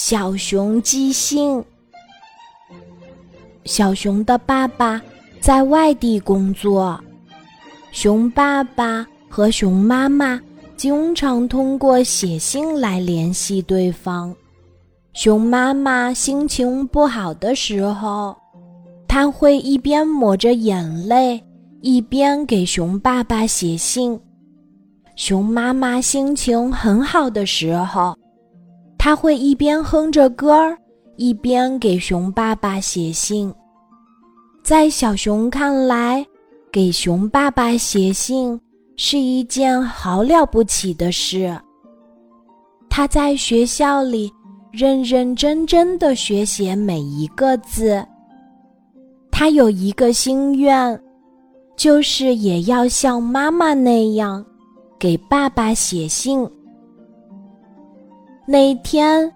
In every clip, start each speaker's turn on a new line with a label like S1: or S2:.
S1: 小熊寄信。小熊的爸爸在外地工作，熊爸爸和熊妈妈经常通过写信来联系对方。熊妈妈心情不好的时候，她会一边抹着眼泪，一边给熊爸爸写信。熊妈妈心情很好的时候。他会一边哼着歌儿，一边给熊爸爸写信。在小熊看来，给熊爸爸写信是一件好了不起的事。他在学校里认认真真的学写每一个字。他有一个心愿，就是也要像妈妈那样，给爸爸写信。那天，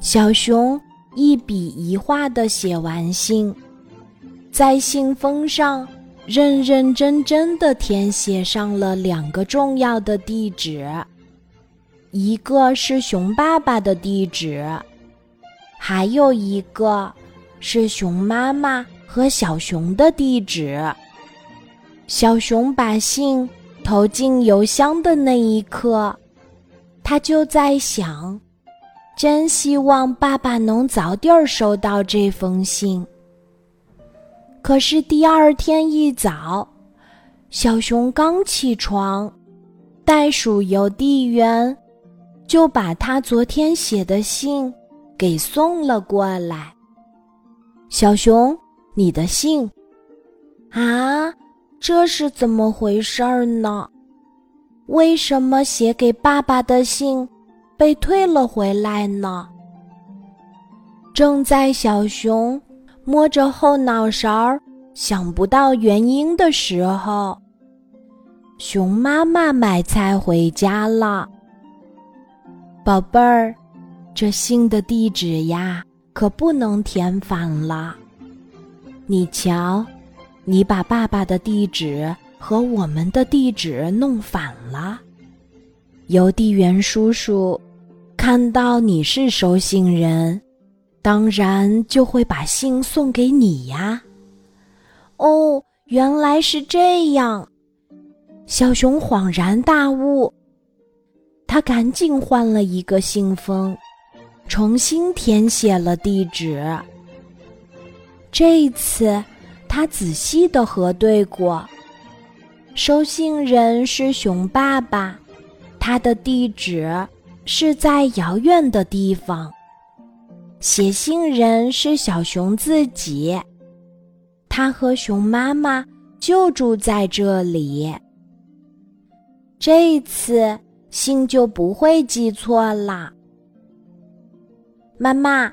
S1: 小熊一笔一画的写完信，在信封上认认真真的填写上了两个重要的地址，一个是熊爸爸的地址，还有一个是熊妈妈和小熊的地址。小熊把信投进邮箱的那一刻。他就在想，真希望爸爸能早点收到这封信。可是第二天一早，小熊刚起床，袋鼠邮递员就把他昨天写的信给送了过来。小熊，你的信啊，这是怎么回事儿呢？为什么写给爸爸的信被退了回来呢？正在小熊摸着后脑勺想不到原因的时候，熊妈妈买菜回家了。宝贝儿，这信的地址呀，可不能填反了。你瞧，你把爸爸的地址。和我们的地址弄反了，邮递员叔叔看到你是收信人，当然就会把信送给你呀。哦，原来是这样，小熊恍然大悟，他赶紧换了一个信封，重新填写了地址。这次，他仔细的核对过。收信人是熊爸爸，他的地址是在遥远的地方。写信人是小熊自己，他和熊妈妈就住在这里。这一次信就不会寄错了。妈妈，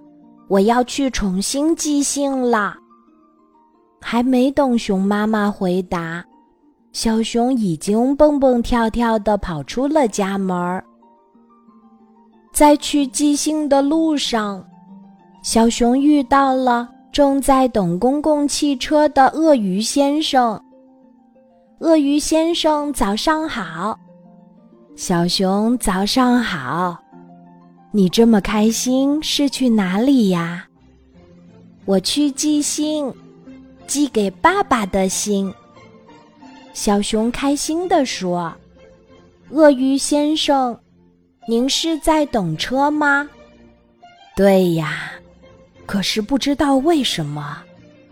S1: 我要去重新寄信了。还没等熊妈妈回答。小熊已经蹦蹦跳跳地跑出了家门儿。在去寄信的路上，小熊遇到了正在等公共汽车的鳄鱼先生。鳄鱼先生，早上好！小熊，早上好！你这么开心是去哪里呀？我去寄信，寄给爸爸的信。小熊开心地说：“鳄鱼先生，您是在等车吗？”“对呀，可是不知道为什么，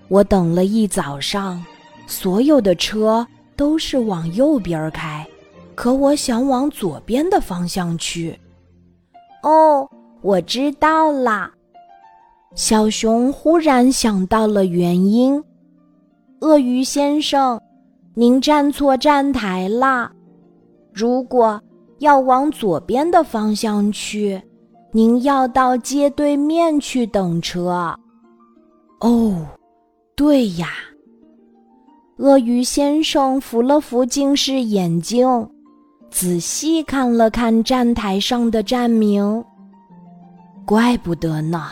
S1: 我等了一早上，所有的车都是往右边开，可我想往左边的方向去。”“哦，我知道了。”小熊忽然想到了原因，“鳄鱼先生。”您站错站台了。如果要往左边的方向去，您要到街对面去等车。哦，对呀。鳄鱼先生扶了扶近视眼镜，仔细看了看站台上的站名。怪不得呢，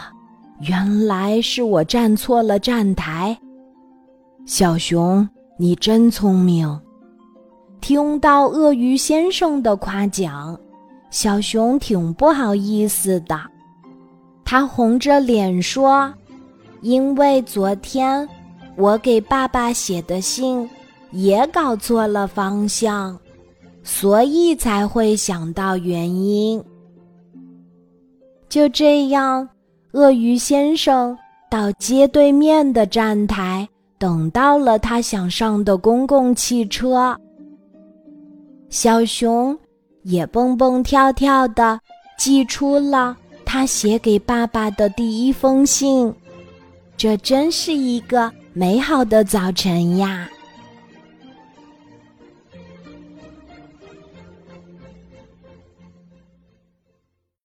S1: 原来是我站错了站台。小熊。你真聪明！听到鳄鱼先生的夸奖，小熊挺不好意思的。他红着脸说：“因为昨天我给爸爸写的信也搞错了方向，所以才会想到原因。”就这样，鳄鱼先生到街对面的站台等到了他想上的公共汽车。小熊也蹦蹦跳跳的寄出了他写给爸爸的第一封信。这真是一个美好的早晨呀！